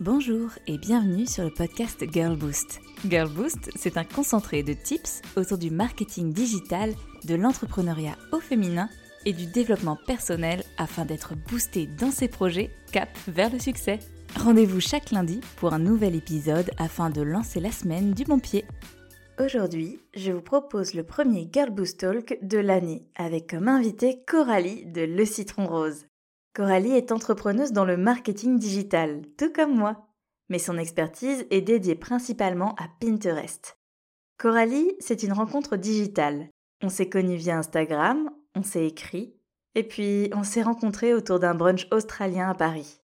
Bonjour et bienvenue sur le podcast Girl Boost. Girl Boost, c'est un concentré de tips autour du marketing digital, de l'entrepreneuriat au féminin et du développement personnel afin d'être boosté dans ses projets cap vers le succès. Rendez-vous chaque lundi pour un nouvel épisode afin de lancer la semaine du bon pied. Aujourd'hui, je vous propose le premier Girl Boost Talk de l'année avec comme invité Coralie de Le Citron Rose. Coralie est entrepreneuse dans le marketing digital, tout comme moi, mais son expertise est dédiée principalement à Pinterest. Coralie, c'est une rencontre digitale. On s'est connus via Instagram, on s'est écrit, et puis on s'est rencontrés autour d'un brunch australien à Paris.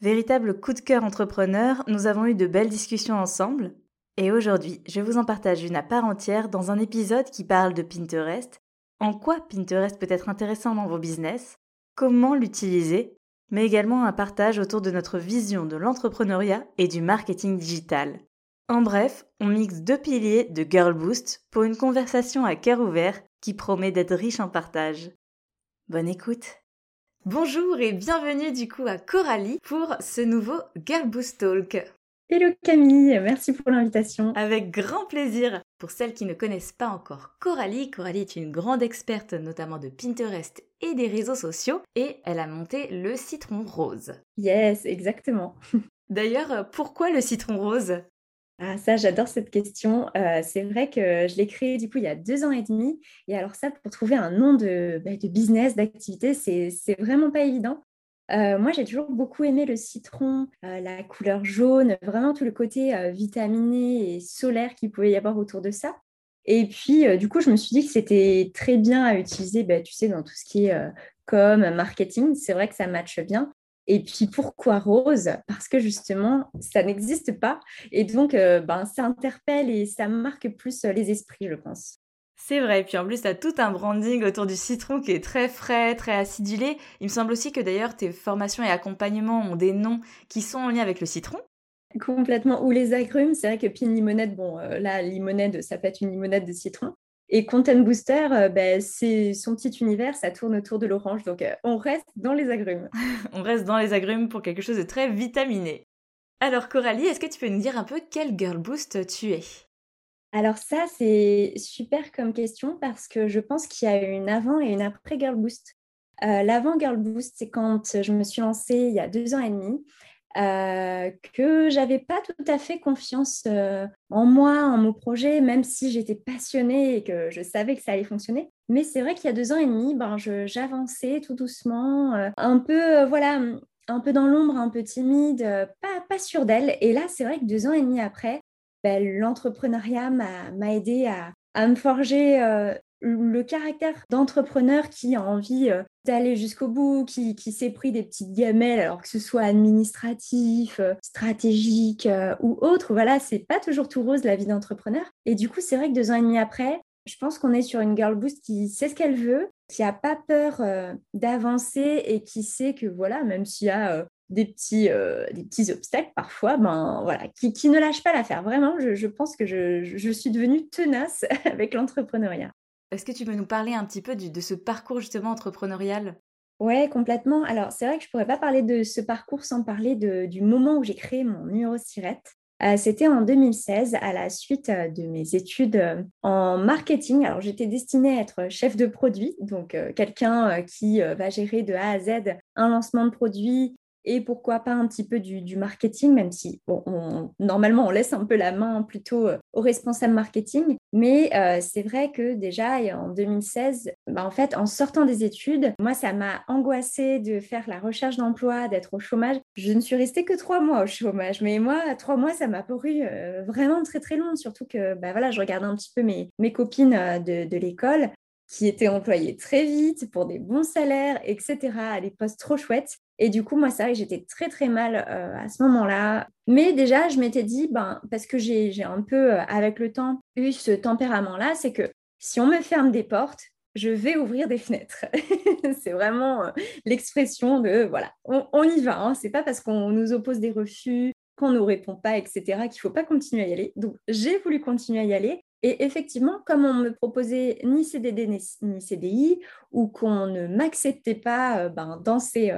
Véritable coup de cœur entrepreneur, nous avons eu de belles discussions ensemble, et aujourd'hui, je vous en partage une à part entière dans un épisode qui parle de Pinterest, en quoi Pinterest peut être intéressant dans vos business, comment l'utiliser, mais également un partage autour de notre vision de l'entrepreneuriat et du marketing digital. En bref, on mixe deux piliers de Girl Boost pour une conversation à cœur ouvert qui promet d'être riche en partage. Bonne écoute Bonjour et bienvenue du coup à Coralie pour ce nouveau Girl Boost Talk. Hello Camille, merci pour l'invitation. Avec grand plaisir. Pour celles qui ne connaissent pas encore Coralie, Coralie est une grande experte notamment de Pinterest et des réseaux sociaux et elle a monté le citron rose. Yes, exactement. D'ailleurs, pourquoi le citron rose? Ah ça, j'adore cette question. Euh, c'est vrai que je l'ai créé du coup il y a deux ans et demi. Et alors ça, pour trouver un nom de, bah, de business, d'activité, c'est vraiment pas évident. Euh, moi, j'ai toujours beaucoup aimé le citron, euh, la couleur jaune, vraiment tout le côté euh, vitaminé et solaire qu'il pouvait y avoir autour de ça. Et puis, du coup, je me suis dit que c'était très bien à utiliser, bah, tu sais, dans tout ce qui est com, marketing. C'est vrai que ça matche bien. Et puis pourquoi rose? Parce que justement, ça n'existe pas. Et donc, ben, ça interpelle et ça marque plus les esprits, je pense. C'est vrai, et puis en plus, tu as tout un branding autour du citron qui est très frais, très acidulé. Il me semble aussi que d'ailleurs, tes formations et accompagnements ont des noms qui sont en lien avec le citron. Complètement. Ou les agrumes, c'est vrai que Pin Limonade, bon, euh, là, limonade, ça peut être une limonade de citron. Et Content Booster, euh, ben, c'est son petit univers, ça tourne autour de l'orange. Donc, euh, on reste dans les agrumes. on reste dans les agrumes pour quelque chose de très vitaminé. Alors, Coralie, est-ce que tu peux nous dire un peu quel girl boost tu es? Alors ça, c'est super comme question parce que je pense qu'il y a une avant et une après Girl Boost. Euh, l'avant Girl Boost, c'est quand je me suis lancée il y a deux ans et demi, euh, que j'avais pas tout à fait confiance euh, en moi, en mon projet, même si j'étais passionnée et que je savais que ça allait fonctionner. Mais c'est vrai qu'il y a deux ans et demi, ben, j'avançais tout doucement, un peu, voilà, un peu dans l'ombre, un peu timide, pas, pas sûre d'elle. Et là, c'est vrai que deux ans et demi après, ben, l'entrepreneuriat m'a aidé à, me forger euh, le caractère d'entrepreneur qui a envie euh, d'aller jusqu'au bout, qui, s'est pris des petites gamelles, alors que ce soit administratif, euh, stratégique ou autre. Voilà, c'est pas toujours tout rose la vie d'entrepreneur. Et du coup, c'est vrai que deux ans et demi après, je pense qu'on est sur une girl boost qui sait ce qu'elle veut, qui n'a pas peur d'avancer et qui sait que voilà, même s'il y a des petits, euh, des petits obstacles parfois, ben, voilà, qui, qui ne lâchent pas l'affaire. Vraiment, je, je, pense que je, je, suis devenue tenace avec l'entrepreneuriat. Est-ce que tu peux nous parler un petit peu de ce parcours justement entrepreneurial? Ouais, complètement. Alors, c'est vrai que je ne pourrais pas parler de ce parcours sans parler du moment où j'ai créé mon numéro. Euh, C'était en 2016, à la suite euh, de mes études euh, en marketing. Alors, j'étais destinée à être chef de produit, donc quelqu'un qui va gérer de A à Z un lancement de produit, et pourquoi pas un petit peu du, marketing, même si normalement on laisse un peu la main plutôt euh, aux responsables marketing. Mais euh, c'est vrai que déjà en 2016, bah, en fait, en sortant des études, moi ça m'a angoissée de faire la recherche d'emploi, d'être au chômage. Je ne suis restée que trois mois au chômage, mais moi trois mois ça m'a paru euh, vraiment très très long, surtout que bah, voilà, je regardais un petit peu mes, mes copines de, l'école qui étaient employés très vite pour des bons salaires, etc., à des postes trop chouettes. Et du coup, moi, ça, j'étais très, très mal euh, à ce moment-là. Mais déjà, je m'étais dit, ben, parce que j'ai un peu, euh, avec le temps, eu ce tempérament-là, c'est que si on me ferme des portes, je vais ouvrir des fenêtres. c'est vraiment euh, l'expression de, voilà, on, y va. Hein. C'est pas parce qu'on nous oppose des refus, qu'on ne nous répond pas, etc., qu'il faut pas continuer à y aller. Donc, j'ai voulu continuer à y aller. Et effectivement, comme on me proposait ni CDD ni CDI, ou qu'on ne m'acceptait pas ben, dans, ces,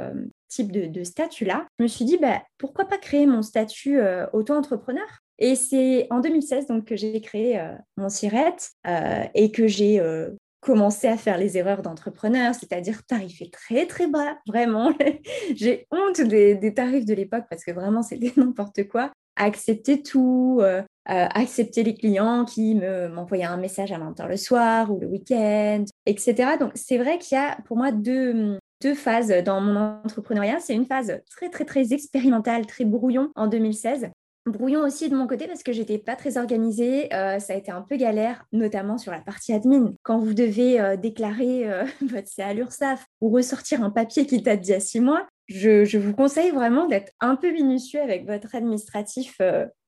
type de, statut-là, je me suis dit, bah, pourquoi pas créer mon statut euh, auto-entrepreneur? Et c'est en 2016 donc, que j'ai créé euh, mon SIRET et que j'ai commencé à faire les erreurs d'entrepreneur, c'est-à-dire tarifer très très bas, vraiment. j'ai honte des, tarifs de l'époque parce que vraiment c'était n'importe quoi. Accepter tout, accepter les clients qui m'envoyaient un message à 20h le soir ou le week-end, etc. Donc c'est vrai qu'il y a pour moi deux, deux phases dans mon entrepreneuriat. C'est une phase très, très, très expérimentale, très brouillon en 2016. Brouillon aussi de mon côté parce que j'étais pas très organisée. Euh, ça a été un peu galère, notamment sur la partie admin. Quand vous devez euh, déclarer euh, votre CA à l'URSSAF ou ressortir un papier qui date d'il y a six mois, je, vous conseille vraiment d'être un peu minutieux avec votre administratif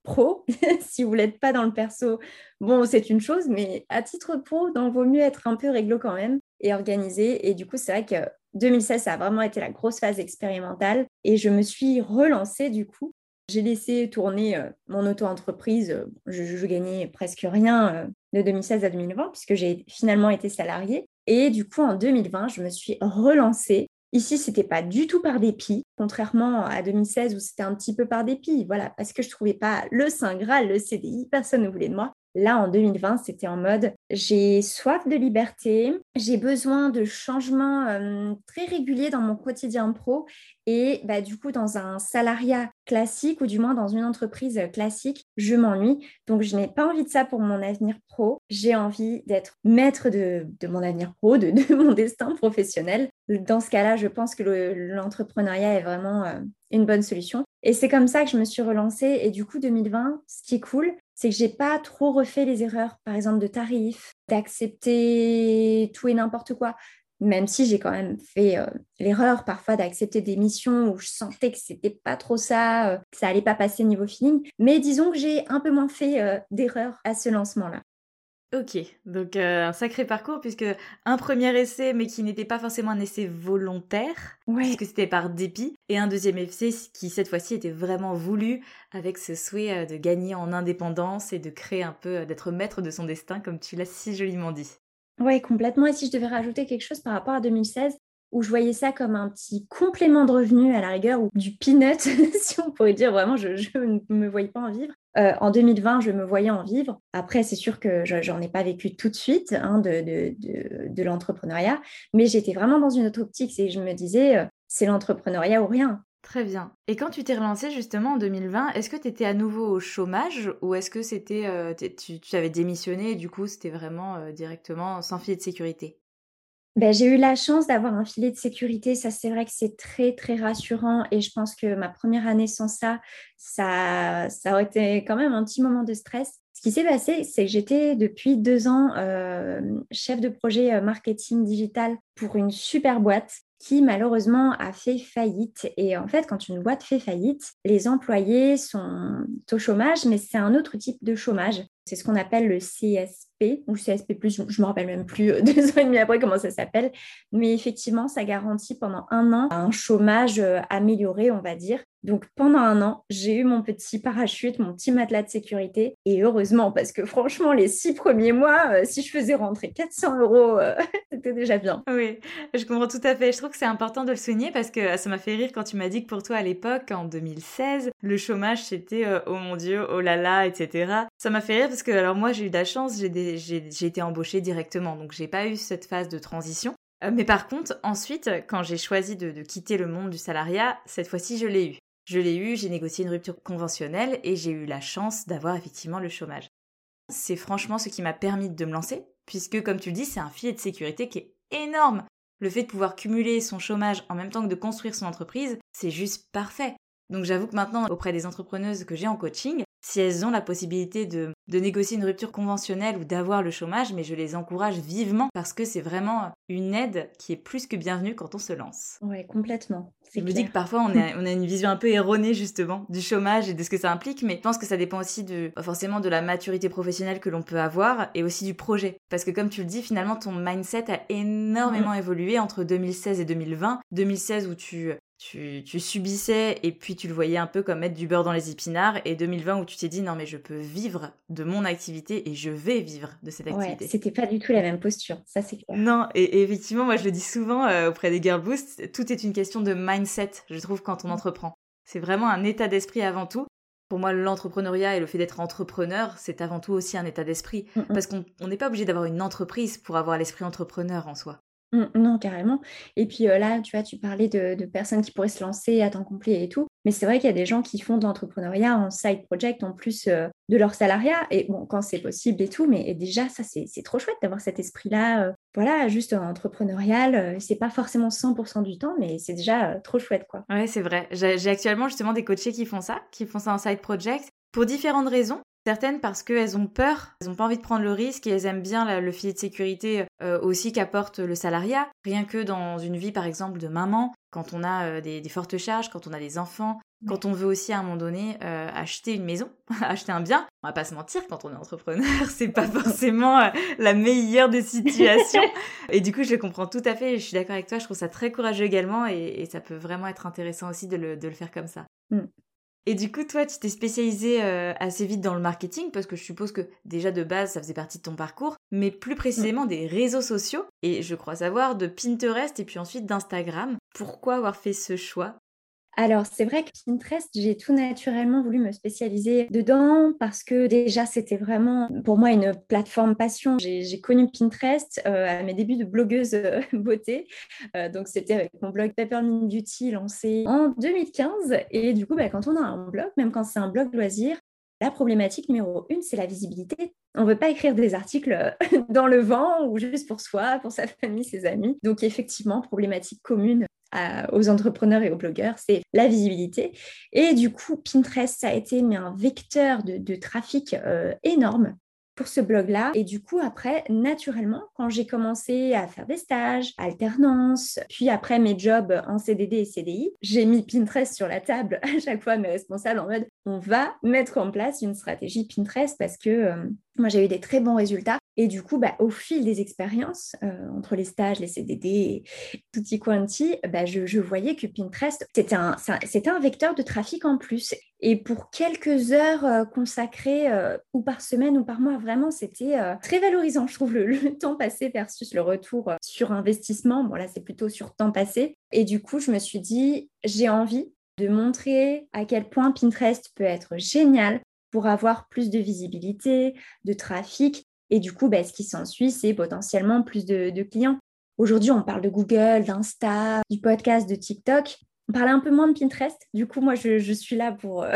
pro. si vous l'êtes pas dans le perso, bon, c'est une chose, mais à titre pro, il vaut mieux être un peu réglo quand même et organisé. Et du coup, c'est vrai que 2016, ça a vraiment été la grosse phase expérimentale et je me suis relancée du coup. J'ai laissé tourner euh, mon auto-entreprise. Euh, je, gagnais presque rien euh, de 2016 à 2020 puisque j'ai finalement été salariée. Et du coup, en 2020, je me suis relancée. Ici, c'était pas du tout par dépit, contrairement à 2016 où c'était un petit peu par dépit. Voilà, parce que je trouvais pas le Saint Graal, le CDI, personne ne voulait de moi. Là, en 2020, c'était en mode j'ai soif de liberté, j'ai besoin de changements euh, très réguliers dans mon quotidien pro et bah, du coup, dans un salariat classique ou du moins dans une entreprise classique, je m'ennuie. Donc, je n'ai pas envie de ça pour mon avenir pro. J'ai envie d'être maître de, mon avenir pro, de, mon destin professionnel. Dans ce cas-là, je pense que l'entrepreneuriat est vraiment euh, une bonne solution. Et c'est comme ça que je me suis relancée. Et du coup, 2020, ce qui est cool, c'est que j'ai pas trop refait les erreurs, par exemple, de tarifs, d'accepter tout et n'importe quoi. Même si j'ai quand même fait euh, l'erreur parfois d'accepter des missions où je sentais que c'était pas trop ça, euh, que ça allait pas passer niveau feeling. Mais disons que j'ai un peu moins fait euh, d'erreurs à ce lancement-là. Ok, donc euh, un sacré parcours puisque un premier essai mais qui n'était pas forcément un essai volontaire puisque c'était par dépit et un deuxième essai qui cette fois-ci était vraiment voulu avec ce souhait euh, de gagner en indépendance et de créer un peu, euh, d'être maître de son destin comme tu l'as si joliment dit. Oui, complètement. Et si je devais rajouter quelque chose par rapport à 2016, où je voyais ça comme un petit complément de revenu à la rigueur ou du peanut, si on pourrait dire vraiment, je, ne me voyais pas en vivre. Euh, en 2020, je me voyais en vivre. Après, c'est sûr que j'en ai pas vécu tout de suite hein, de, de, de, l'entrepreneuriat, mais j'étais vraiment dans une autre optique et je me disais, euh, c'est l'entrepreneuriat ou rien. Très bien. Et quand tu t'es relancée justement en 2020, est-ce que tu étais à nouveau au chômage ou est-ce que c'était euh, tu, tu, avais démissionné et du coup c'était vraiment directement sans filet de sécurité? Ben, j'ai eu la chance d'avoir un filet de sécurité. Ça, c'est vrai que c'est très, très rassurant. Et je pense que ma première année sans ça, ça, ça aurait été quand même un petit moment de stress. Ce qui s'est passé, c'est que j'étais depuis deux ans euh, chef de projet euh, marketing digital pour une super boîte qui malheureusement a fait faillite. Et en fait, quand une boîte fait faillite, les employés sont au chômage, mais c'est un autre type de chômage. C'est ce qu'on appelle le CSP ou CSP+, je ne me rappelle même plus euh, deux ans et demi après comment ça s'appelle. Mais effectivement, ça garantit pendant un an un chômage euh, amélioré, on va dire. Donc pendant un an, j'ai eu mon petit parachute, mon petit matelas de sécurité. Et heureusement, parce que franchement, les six premiers mois, euh, si je faisais rentrer 400 euros, c'était déjà bien. Oui, je comprends tout à fait. Je trouve que c'est important de le souligner parce que ça m'a fait rire quand tu m'as dit que pour toi à l'époque, en 2016, le chômage c'était oh mon Dieu, oh là là, etc. Ça m'a fait rire parce que alors moi j'ai eu de la chance, j'ai été embauchée directement, donc j'ai pas eu cette phase de transition. Euh, mais par contre, ensuite, quand j'ai choisi de, de, quitter le monde du salariat, cette fois-ci je l'ai eu. Je l'ai eu, j'ai négocié une rupture conventionnelle et j'ai eu la chance d'avoir effectivement le chômage. C'est franchement ce qui m'a permis de me lancer, puisque comme tu le dis, c'est un filet de sécurité qui est énorme. Le fait de pouvoir cumuler son chômage en même temps que de construire son entreprise, c'est juste parfait. Donc j'avoue que maintenant, auprès des entrepreneuses que j'ai en coaching, si elles ont la possibilité de, négocier une rupture conventionnelle ou d'avoir le chômage, mais je les encourage vivement parce que c'est vraiment une aide qui est plus que bienvenue quand on se lance. Oui, complètement. Je me dis que parfois on a, on a une vision un peu erronée justement du chômage et de ce que ça implique, mais je pense que ça dépend aussi de forcément de la maturité professionnelle que l'on peut avoir et aussi du projet. Parce que comme tu le dis, finalement ton mindset a énormément mm. évolué entre 2016 et 2020. 2016 où tu tu, tu, subissais et puis tu le voyais un peu comme mettre du beurre dans les épinards et 2020 où tu t'es dit non mais je peux vivre de mon activité et je vais vivre de cette activité. Ouais, c'était pas du tout la même posture, ça c'est clair. Non, et, effectivement moi je le dis souvent euh, auprès des Girl Boost, tout est une question de mindset, je trouve quand on mm. entreprend. C'est vraiment un état d'esprit avant tout. Pour moi, l'entrepreneuriat et le fait d'être entrepreneur, c'est avant tout aussi un état d'esprit. Mm, mm. Parce qu'on n'est pas obligé d'avoir une entreprise pour avoir l'esprit entrepreneur en soi. Mmh, non, carrément. Et puis là, tu vois, tu parlais de, personnes qui pourraient se lancer à temps complet et tout. Mais c'est vrai qu'il y a des gens qui font de l'entrepreneuriat en side project en plus de leur salariat. Et bon, quand c'est possible et tout, mais déjà, ça, c'est trop chouette d'avoir cet esprit-là. Voilà, juste entrepreneurial. c'est pas forcément 100% du temps, mais c'est déjà trop chouette, quoi. Ouais, c'est vrai. J'ai actuellement justement des coachés qui font ça, qui font ça en side project pour différentes raisons. Certaines parce qu'elles ont peur, elles n'ont pas envie de prendre le risque et elles aiment bien le filet de sécurité euh, aussi qu'apporte le salariat. Rien que dans une vie par exemple de maman, quand on a euh, des, fortes charges, quand on a des enfants, quand on veut aussi à un moment donné euh, acheter une maison, acheter un bien, on va pas se mentir, quand on est entrepreneur, c'est pas forcément la meilleure des situations. et du coup, je le comprends tout à fait. Et je suis d'accord avec toi. Je trouve ça très courageux également, et, ça peut vraiment être intéressant aussi de le, faire comme ça. Mm. Et du coup, toi, tu t'es spécialisé euh, assez vite dans le marketing parce que je suppose que déjà de base, ça faisait partie de ton parcours, mais plus précisément des réseaux sociaux et je crois savoir de Pinterest et puis ensuite d'Instagram. Pourquoi avoir fait ce choix? Alors, c'est vrai que Pinterest, j'ai tout naturellement voulu me spécialiser dedans parce que déjà, c'était vraiment pour moi une plateforme passion. J'ai connu Pinterest euh, à mes débuts de blogueuse euh, beauté. Euh, donc, c'était avec mon blog Peppermint Beauty lancé en 2015. Et du coup, bah, quand on a un blog, même quand c'est un blog loisir, la problématique numéro une, c'est la visibilité. On ne veut pas écrire des articles dans le vent ou juste pour soi, pour sa famille, ses amis. Donc effectivement, problématique commune aux entrepreneurs et aux blogueurs, c'est la visibilité. Et du coup, Pinterest, ça a été un vecteur de, trafic euh, énorme pour ce blog-là. Et du coup, après, naturellement, quand j'ai commencé à faire des stages, alternance, puis après mes jobs en CDD et CDI, j'ai mis Pinterest sur la table à chaque fois mes responsables en mode on va mettre en place une stratégie Pinterest parce que euh, moi j'ai eu des très bons résultats. Et du coup, bah, au fil des expériences, euh, entre les stages, les CDD et tutti quanti, bah, je, voyais que Pinterest, c'était un, vecteur de trafic en plus. Et pour quelques heures euh, consacrées, ou par semaine ou par mois, vraiment, c'était très valorisant, je trouve, le, le, temps passé versus le retour sur investissement. Bon, là, c'est plutôt sur temps passé. Et du coup, je me suis dit, j'ai envie de montrer à quel point Pinterest peut être génial pour avoir plus de visibilité, de trafic. Et du coup, bah, ce qui s'ensuit, c'est potentiellement plus de, clients. Aujourd'hui, on parle de Google, d'Insta, du podcast, de TikTok. On parlait un peu moins de Pinterest. Du coup, moi, je, suis là pour euh,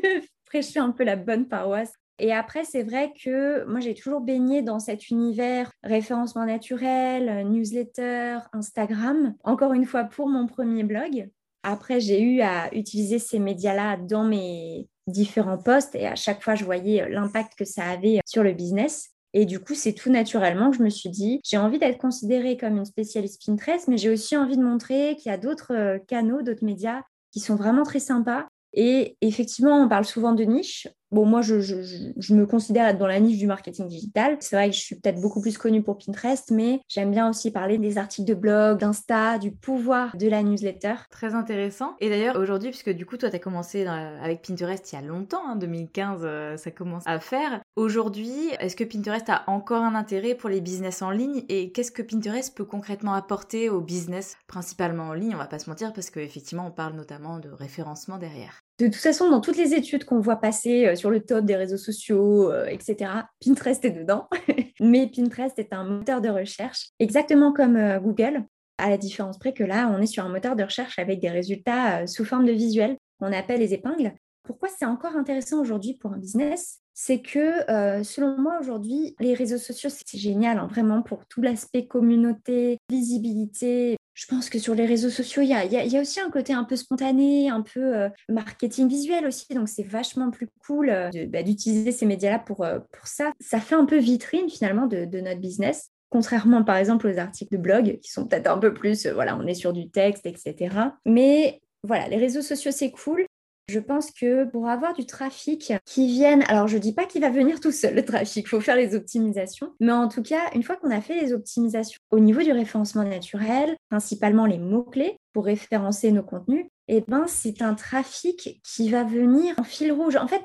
prêcher un peu la bonne paroisse. Et après, c'est vrai que moi, j'ai toujours baigné dans cet univers référencement naturel, newsletter, Instagram. Encore une fois, pour mon premier blog. Après, j'ai eu à utiliser ces médias-là dans mes différents postes et à chaque fois, je voyais euh, l'impact que ça avait sur le business. Et du coup, c'est tout naturellement que je me suis dit, j'ai envie d'être considérée comme une spécialiste Pinterest, mais j'ai aussi envie de montrer qu'il y a d'autres euh, canaux, d'autres médias qui sont vraiment très sympas et effectivement, on parle souvent de niche. Bon, moi, je, me considère être dans la niche du marketing digital. C'est vrai je suis peut-être beaucoup plus connue pour Pinterest, mais j'aime bien aussi parler des articles de blog, d'Insta, du pouvoir de la newsletter. Très intéressant. Et d'ailleurs, aujourd'hui, puisque du coup, toi, tu as commencé avec Pinterest il y a longtemps, hein, 2015, euh, ça commence à faire. Aujourd'hui, est-ce que Pinterest a encore un intérêt pour les business en ligne? Et qu'est-ce que Pinterest peut concrètement apporter au business, principalement en ligne? On va pas se mentir parce qu'effectivement, on parle notamment de référencement derrière. De toute façon, dans toutes les études qu'on voit passer euh, sur le top des réseaux sociaux, euh, etc., Pinterest est dedans. Mais Pinterest est un moteur de recherche, exactement comme euh, Google, à la différence près que là, on est sur un moteur de recherche avec des résultats sous forme de visuels qu'on appelle les épingles. Pourquoi c'est encore intéressant aujourd'hui pour un business? C'est que, selon moi, aujourd'hui, les réseaux sociaux, c'est génial, hein, vraiment, pour tout l'aspect communauté, visibilité, je pense que sur les réseaux sociaux, il y a, aussi un côté un peu spontané, un peu euh, marketing visuel aussi. Donc, c'est vachement plus cool euh, bah, d'utiliser ces médias-là pour, euh, pour ça. Ça fait un peu vitrine finalement de, notre business. Contrairement par exemple aux articles de blog qui sont peut-être un peu plus, voilà, on est sur du texte, etc. Mais voilà, les réseaux sociaux, c'est cool. Je pense que pour avoir du trafic qui vienne, alors je dis pas qu'il va venir tout seul le trafic, il faut faire les optimisations, mais en tout cas, une fois qu'on a fait les optimisations au niveau du référencement naturel, principalement les mots-clés pour référencer nos contenus, eh ben, c'est un trafic qui va venir en fil rouge. En fait,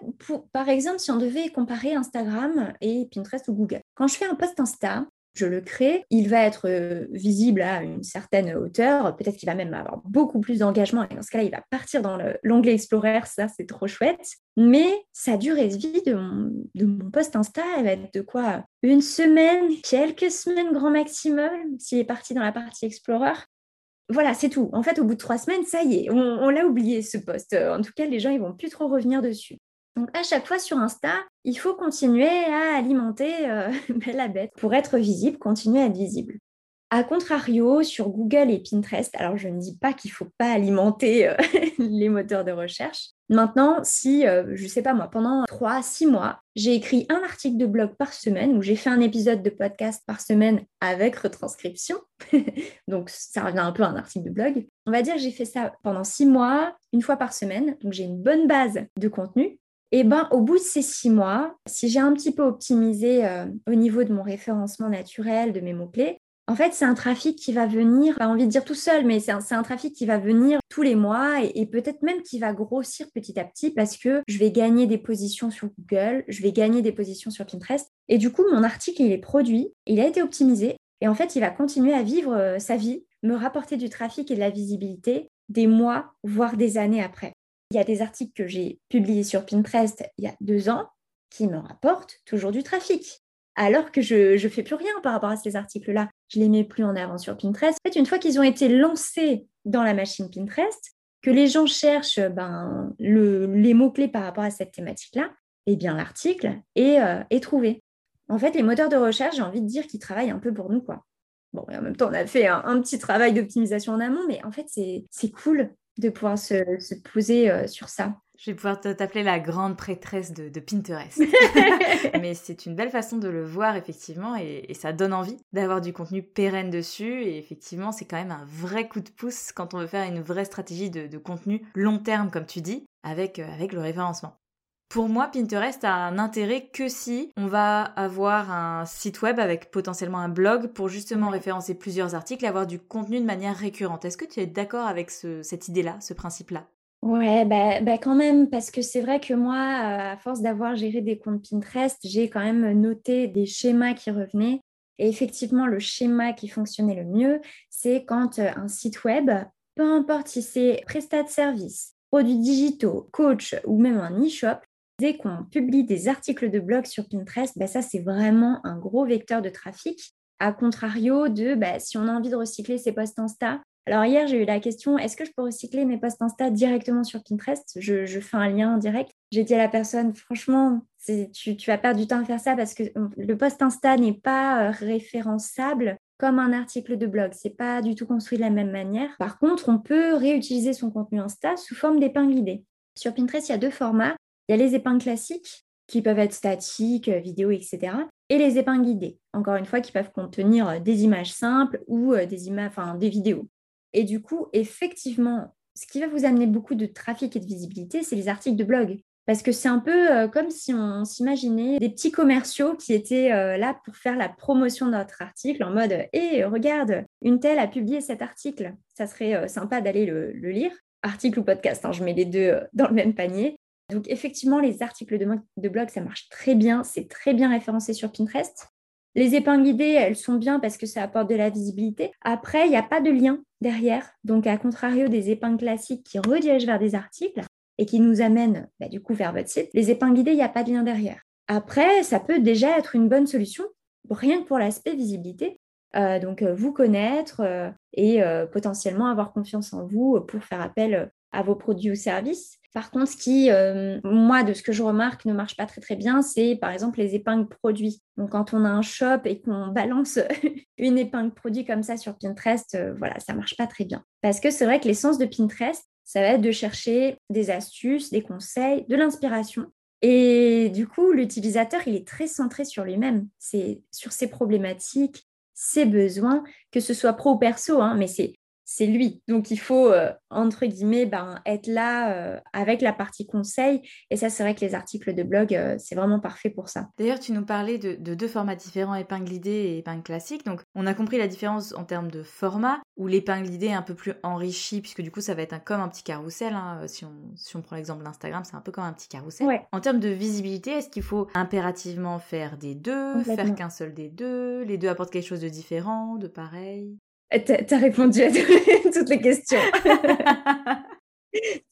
par exemple, si on devait comparer Instagram et Pinterest ou Google, quand je fais un post Insta, je le crée, il va être euh, visible à une certaine hauteur, peut-être qu'il va même avoir beaucoup plus d'engagement, et dans ce cas-là, il va partir dans l'onglet Explorer, ça c'est trop chouette. Mais sa durée de vie de mon, de mon post Insta, elle va être de quoi? Une semaine, quelques semaines grand maximum, s'il est parti dans la partie Explorer. Voilà, c'est tout. En fait, au bout de trois semaines, ça y est, on, on l'a oublié ce post. En tout cas, les gens, ils vont plus trop revenir dessus. Donc à chaque fois sur Insta, il faut continuer à alimenter euh, la bête pour être visible, continuer à être visible. A contrario, sur Google et Pinterest, alors je ne dis pas qu'il ne faut pas alimenter euh, les moteurs de recherche. Maintenant, si, euh, je ne sais pas moi, pendant 3 6 mois, j'ai écrit un article de blog par semaine ou j'ai fait un épisode de podcast par semaine avec retranscription, donc ça revient un peu à un article de blog, on va dire j'ai fait ça pendant 6 mois, une fois par semaine, donc j'ai une bonne base de contenu eh ben, au bout de ces six mois, si j'ai un petit peu optimisé euh, au niveau de mon référencement naturel, de mes mots-clés, en fait, c'est un trafic qui va venir, pas envie de dire tout seul, mais c'est un, trafic qui va venir tous les mois et, peut-être même qui va grossir petit à petit parce que je vais gagner des positions sur Google, je vais gagner des positions sur Pinterest. Et du coup, mon article, il est produit, il a été optimisé et en fait, il va continuer à vivre euh, sa vie, me rapporter du trafic et de la visibilité des mois, voire des années après. Il y a des articles que j'ai publiés sur Pinterest il y a deux ans qui me rapportent toujours du trafic. Alors que je ne fais plus rien par rapport à ces articles-là. Je ne les mets plus en avant sur Pinterest. En fait, une fois qu'ils ont été lancés dans la machine Pinterest, que les gens cherchent ben, les mots-clés par rapport à cette thématique-là, eh bien l'article est, euh, est, trouvé. En fait, les moteurs de recherche, j'ai envie de dire qu'ils travaillent un peu pour nous. quoi. Bon, en même temps, on a fait un petit travail d'optimisation en amont, mais en fait, c'est cool de pouvoir se, poser euh, sur ça. Je vais pouvoir t'appeler la grande prêtresse de, Pinterest. Mais c'est une belle façon de le voir, effectivement, et, ça donne envie d'avoir du contenu pérenne dessus. Et effectivement, c'est quand même un vrai coup de pouce quand on veut faire une vraie stratégie de, de contenu long terme, comme tu dis, avec, euh, avec le référencement. Pour moi, Pinterest a un intérêt que si on va avoir un site web avec potentiellement un blog pour justement référencer plusieurs articles et avoir du contenu de manière récurrente. Est-ce que tu es d'accord avec cette idée-là, ce principe-là? Ouais, bah, bah, quand même, parce que c'est vrai que moi, euh, à force d'avoir géré des comptes Pinterest, j'ai quand même noté des schémas qui revenaient. Et effectivement, le schéma qui fonctionnait le mieux, c'est quand euh, un site web, peu importe si c'est prestat de service, produits digitaux, coach ou même un e-shop, Dès qu'on publie des articles de blog sur Pinterest, bah, ça c'est vraiment un gros vecteur de trafic. À contrario de bah, si on a envie de recycler ses posts Insta. Alors hier, j'ai eu la question, est-ce que je peux recycler mes posts Insta directement sur Pinterest? Je, fais un lien direct. J'ai dit à la personne, franchement, tu, tu vas perdre du temps à faire ça parce que le post Insta n'est pas euh, référençable comme un article de blog. C'est pas du tout construit de la même manière. Par contre, on peut réutiliser son contenu Insta sous forme d'épingle idée. Sur Pinterest, il y a deux formats. Il y a les épingles classiques qui peuvent être statiques, euh, vidéo, etc. Et les épingles guidées, encore une fois, qui peuvent contenir euh, des images simples ou euh, des, images, des vidéos. Et du coup, effectivement, ce qui va vous amener beaucoup de trafic et de visibilité, c'est les articles de blog. Parce que c'est un peu comme si on s'imaginait des petits commerciaux qui étaient là pour faire la promotion de notre article en mode Hé, eh, regarde, une telle a publié cet article. Ça serait sympa d'aller le, lire. Article ou podcast, hein, je mets les deux dans le même panier. Donc effectivement, les articles de, blog, ça marche très bien, c'est très bien référencé sur Pinterest. Les épingles idées, elles sont bien parce que ça apporte de la visibilité. Après, il n'y a pas de lien derrière. Donc, à contrario des épingles classiques qui redirigent vers des articles et qui nous amènent bah, du coup vers votre site, les épingles idées, il n'y a pas de lien derrière. Après, ça peut déjà être une bonne solution, rien que pour l'aspect visibilité. Euh, donc, euh, vous connaître euh, et potentiellement avoir confiance en vous pour faire appel à vos produits ou services. Par contre, ce qui, euh, moi, de ce que je remarque, ne marche pas très très bien, c'est par exemple les épingles produits. Donc, quand on a un shop et qu'on balance une épingle produit comme ça sur Pinterest, euh, voilà, ça marche pas très bien. Parce que c'est vrai que l'essence de Pinterest, ça va être de chercher des astuces, des conseils, de l'inspiration. Et du coup, l'utilisateur, il est très centré sur lui-même, c'est sur ses problématiques, ses besoins, que ce soit pro ou perso, hein, mais c'est c'est lui. Donc, il faut, euh, entre guillemets, ben, être là euh, avec la partie conseil. Et ça, c'est vrai que les articles de blog, euh, c'est vraiment parfait pour ça. D'ailleurs, tu nous parlais de, deux formats différents, épingle idée et épingle classique. Donc, on a compris la différence en termes de format, où l'épingle idée est un peu plus enrichie, puisque du coup, ça va être un, comme un petit carrousel. Hein. Si, on, si on prend l'exemple d'Instagram, c'est un peu comme un petit carrousel. En termes de visibilité, est-ce qu'il faut impérativement faire des deux, faire qu'un seul des deux? Les deux apportent quelque chose de différent, de pareil? Tu as répondu à toutes les questions.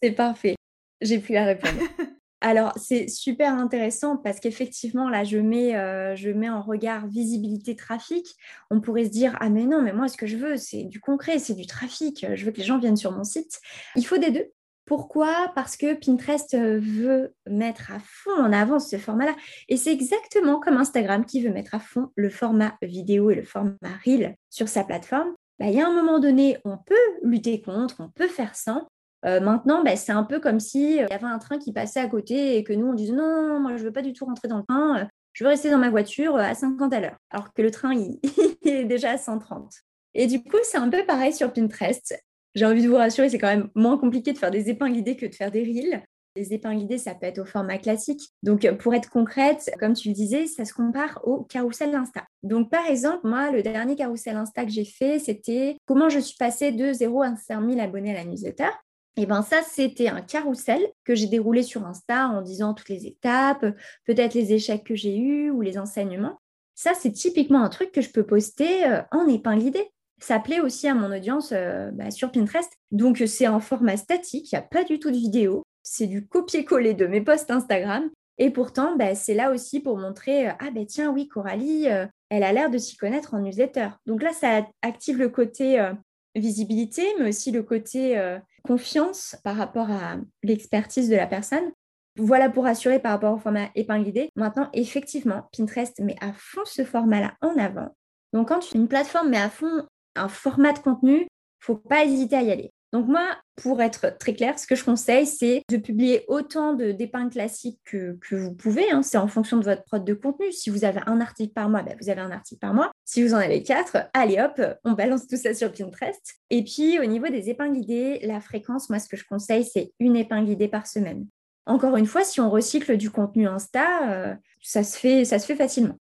c'est parfait. J'ai pu la répondre. Alors, c'est super intéressant parce qu'effectivement, là, je mets, euh, je mets en regard visibilité trafic. On pourrait se dire, ah mais non, mais moi, ce que je veux, c'est du concret, c'est du trafic. Je veux que les gens viennent sur mon site. Il faut des deux. Pourquoi? Parce que Pinterest veut mettre à fond en avant ce format-là. Et c'est exactement comme Instagram qui veut mettre à fond le format vidéo et le format reel sur sa plateforme. Bah, il y a un moment donné, on peut lutter contre, on peut faire ça. Euh, maintenant, bah, c'est un peu comme s'il euh, y avait un train qui passait à côté et que nous, on disait non, moi, je ne veux pas du tout rentrer dans le train, euh, je veux rester dans ma voiture à 50 à l'heure, alors que le train, il, est déjà à 130. Et du coup, c'est un peu pareil sur Pinterest. J'ai envie de vous rassurer, c'est quand même moins compliqué de faire des épingles que de faire des reels. Les épingles ça peut être au format classique. Donc, pour être concrète, comme tu le disais, ça se compare au carrousel Insta. Donc, par exemple, moi, le dernier carrousel Insta que j'ai fait, c'était comment je suis passée de 0 à 5000 abonnés à la newsletter. Et bien ça, c'était un carrousel que j'ai déroulé sur Insta en disant toutes les étapes, peut-être les échecs que j'ai eus ou les enseignements. Ça, c'est typiquement un truc que je peux poster euh, en épingle. Ça plaît aussi à mon audience euh, bah, sur Pinterest. Donc, c'est en format statique, il n'y a pas du tout de vidéo c'est du copier-coller de mes posts Instagram. Et pourtant, bah, c'est là aussi pour montrer euh, Ah, ben tiens, oui, Coralie, euh, elle a l'air de s'y connaître en newsletter. Donc là, ça active le côté euh, visibilité, mais aussi le côté confiance par rapport à l'expertise de la personne. Voilà pour assurer par rapport au format épingle. Maintenant, effectivement, Pinterest met à fond ce format-là en avant. Donc, quand une plateforme met à fond un format de contenu, faut pas hésiter à y aller. Donc moi, pour être très clair, ce que je conseille, c'est de publier autant d'épingles classiques que, vous pouvez. Hein. C'est en fonction de votre prod de contenu. Si vous avez un article par mois, ben, vous avez un article par mois. Si vous en avez quatre, allez hop, on balance tout ça sur Pinterest. Et puis au niveau des épingles idées, la fréquence, moi, ce que je conseille, c'est une épingle idée par semaine. Encore une fois, si on recycle du contenu Insta, euh, ça, se fait, ça se fait facilement.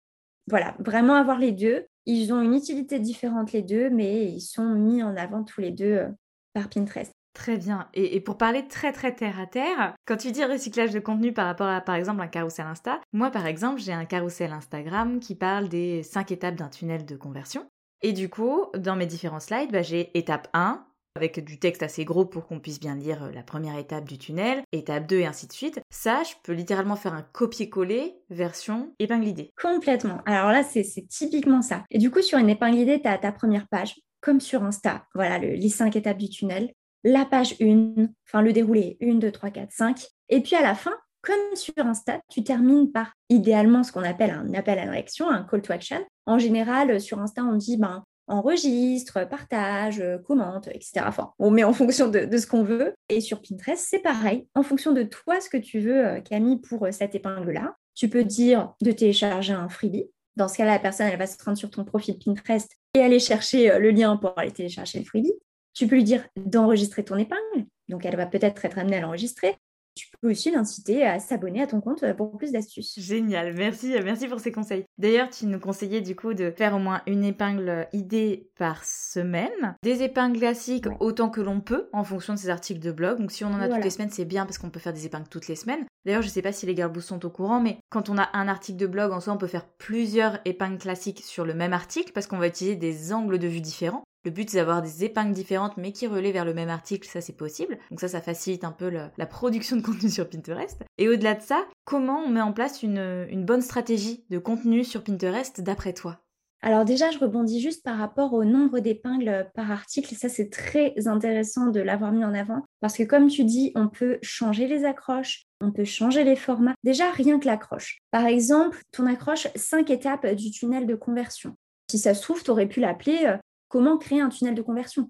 Voilà, vraiment avoir les deux. Ils ont une utilité différente les deux, mais ils sont mis en avant tous les deux euh, par Pinterest. Très bien. Et, pour parler très très terre à terre, quand tu dis recyclage de contenu par rapport à par exemple un carrousel Insta, moi par exemple j'ai un carrousel Instagram qui parle des 5 étapes d'un tunnel de conversion. Et du coup, dans mes différents slides, bah, j'ai étape 1, avec du texte assez gros pour qu'on puisse bien lire euh, la première étape du tunnel, étape 2 et ainsi de suite. Ça, je peux littéralement faire un copier-coller version épingle idée. Complètement. Alors là, c'est typiquement ça. Et du coup, sur une épingle idée, tu as ta première page comme sur Insta. Voilà les cinq étapes du tunnel. La page 1, enfin le déroulé 1, 2, 3, 4, 5. Et puis à la fin, comme sur Insta, tu termines par idéalement ce qu'on appelle un appel à l'action, un call to action. En général, sur Insta, on dit ben, enregistre, partage, commente, etc. Enfin, on met en fonction de, de ce qu'on veut. Et sur Pinterest, c'est pareil. En fonction de toi, ce que tu veux, euh, Camille, pour euh, cette épingle-là, tu peux dire de télécharger un freebie. Dans ce cas-là, la personne, elle va se rendre sur ton profil Pinterest et aller chercher euh, le lien pour aller télécharger le freebie. Tu peux lui dire d'enregistrer ton épingle, donc elle va peut-être être amenée à l'enregistrer. Tu peux aussi l'inciter à s'abonner à ton compte euh, pour plus d'astuces. Génial, merci, euh, merci pour ces conseils. D'ailleurs, tu nous conseillais du coup de faire au moins une épingle idée par semaine. Des épingles classiques autant que l'on peut en fonction de ces articles de blog. Donc si on en a toutes les semaines, c'est bien parce qu'on peut faire des épingles toutes les semaines. D'ailleurs, je ne sais pas si les Girlboosts sont au courant, mais quand on a un article de blog, en soi, on peut faire plusieurs épingles classiques sur le même article parce qu'on va utiliser des angles de vue différents. Le but, c'est d'avoir des épingles différentes, mais qui relaient vers le même article, ça c'est possible. Donc ça, ça facilite un peu la production de contenu sur Pinterest. Et au-delà de ça, comment on met en place une bonne stratégie de contenu sur Pinterest d'après toi? Alors déjà, je rebondis juste par rapport au nombre d'épingles par article. Ça, c'est très intéressant de l'avoir mis en avant parce que comme tu dis, on peut changer les accroches, on peut changer les formats. Déjà, rien que l'accroche. Par exemple, ton accroche 5 étapes du tunnel de conversion. Si ça se trouve, tu aurais pu l'appeler euh, Comment créer un tunnel de conversion.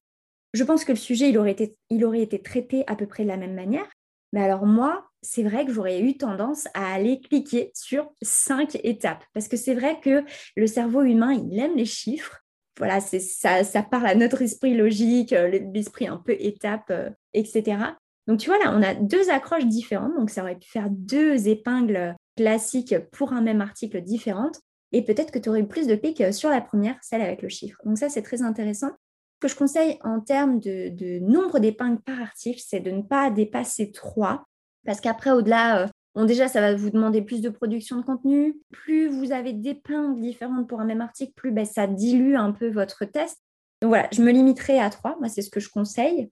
Je pense que le sujet, il aurait, été, il aurait été traité à peu près de la même manière. Mais alors moi, c'est vrai que j'aurais eu tendance à aller cliquer sur cinq étapes. Parce que c'est vrai que le cerveau humain, il aime les chiffres. voilà, ça, ça parle à notre esprit logique, l'esprit un peu étape, etc. Donc tu vois là, on a deux accroches différentes, donc ça aurait pu faire deux épingles classiques pour un même article différentes. Et peut-être que tu aurais eu plus de pics sur la première, celle avec le chiffre. Donc ça, c'est très intéressant. Ce que je conseille en termes de, nombre d'épingles par article, c'est de ne pas dépasser trois. Parce qu'après, au-delà, euh, déjà, ça va vous demander plus de production de contenu. Plus vous avez d'épingles différentes pour un même article, plus ben, ça dilue un peu votre test. Donc voilà, je me limiterai à trois. Moi, c'est ce que je conseille.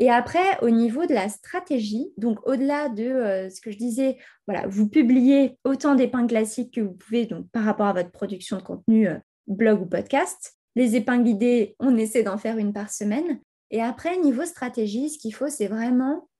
Et après, au niveau de la stratégie, donc au-delà de euh, ce que je disais, voilà, vous publiez autant d'épingles classiques que vous pouvez donc par rapport à votre production de contenu euh, blog ou podcast. Les épingles idées, on essaie d'en faire une par semaine. Et après, niveau stratégie, ce qu'il faut, c'est vraiment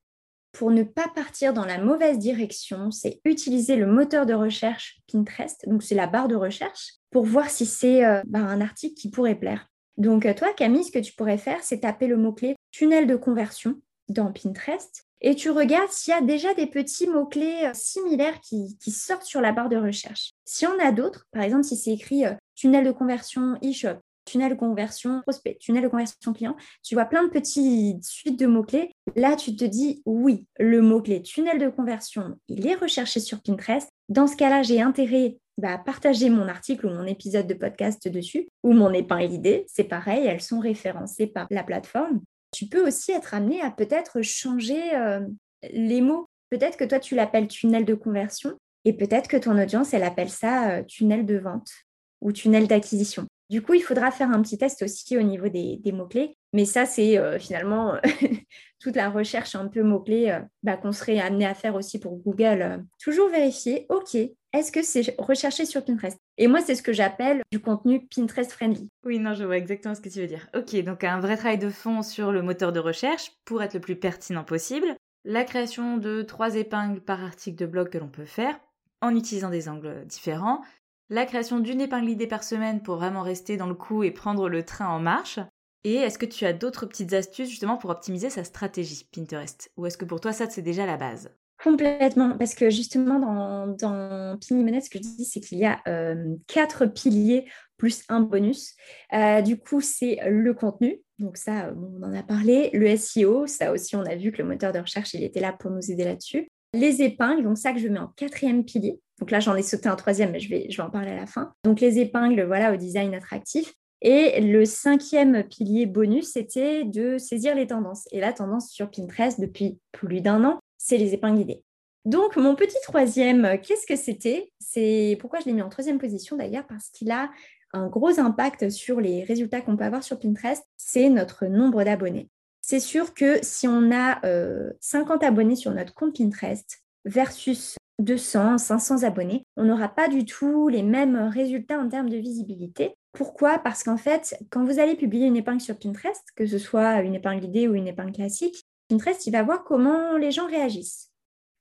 pour ne pas partir dans la mauvaise direction, c'est utiliser le moteur de recherche Pinterest, donc c'est la barre de recherche, pour voir si c'est euh, bah, un article qui pourrait plaire. Donc, toi, Camille, ce que tu pourrais faire, c'est taper le mot-clé tunnel de conversion dans Pinterest et tu regardes s'il y a déjà des petits mots-clés euh, similaires qui, sortent sur la barre de recherche. Si on a d'autres, par exemple, si c'est écrit euh, tunnel de conversion e-shop, tunnel de conversion prospect, tunnel de conversion client, tu vois plein de petites suites de mots-clés. Là, tu te dis oui, le mot-clé tunnel de conversion, il est recherché sur Pinterest. Dans ce cas-là, j'ai intérêt bah, partager mon article ou mon épisode de podcast dessus, ou mon épingle idée, c'est pareil, elles sont référencées par la plateforme. Tu peux aussi être amené à peut-être changer euh, les mots. Peut-être que toi, tu l'appelles tunnel de conversion, et peut-être que ton audience, elle appelle ça euh, tunnel de vente ou tunnel d'acquisition. Du coup, il faudra faire un petit test aussi au niveau des, mots-clés. Mais ça, c'est euh, finalement toute la recherche un peu mots-clés bah, qu'on serait amené à faire aussi pour Google. toujours vérifier, OK, est-ce que c'est recherché sur Pinterest? Et moi, c'est ce que j'appelle du contenu Pinterest friendly. Oui, non, je vois exactement ce que tu veux dire. Ok, donc un vrai travail de fond sur le moteur de recherche pour être le plus pertinent possible. La création de trois épingles par article de blog que l'on peut faire en utilisant des angles différents. La création d'une épingle idée par semaine pour vraiment rester dans le coup et prendre le train en marche. Et est-ce que tu as d'autres petites astuces justement pour optimiser sa stratégie Pinterest? Ou est-ce que pour toi ça c'est déjà la base? Complètement, parce que justement, dans, dans ce que je dis, c'est qu'il y a euh, quatre piliers plus un bonus. Euh, du coup, c'est le contenu. Donc ça, on en a parlé. Le SEO, ça aussi, on a vu que le moteur de recherche, il était là pour nous aider là-dessus. Les épingles, donc ça que je mets en quatrième pilier. Donc là, j'en ai sauté un troisième, mais je vais, je vais en parler à la fin. Donc les épingles, voilà, au design attractif. Et le cinquième pilier bonus, c'était de saisir les tendances. Et la tendance sur Pinterest depuis plus d'un an, c'est les épingles guidées. Donc, mon petit troisième, euh, qu'est-ce que c'était? C'est pourquoi je l'ai mis en troisième position d'ailleurs, parce qu'il a un gros impact sur les résultats qu'on peut avoir sur Pinterest, c'est notre nombre d'abonnés. C'est sûr que si on a 50 euh, abonnés sur notre compte Pinterest versus 200, 500 abonnés, on n'aura pas du tout les mêmes résultats en termes de visibilité. Pourquoi? Parce qu'en fait, quand vous allez publier une épingle sur Pinterest, que ce soit une épingle guidée ou une épingle classique, Pinterest, il va voir comment les gens réagissent.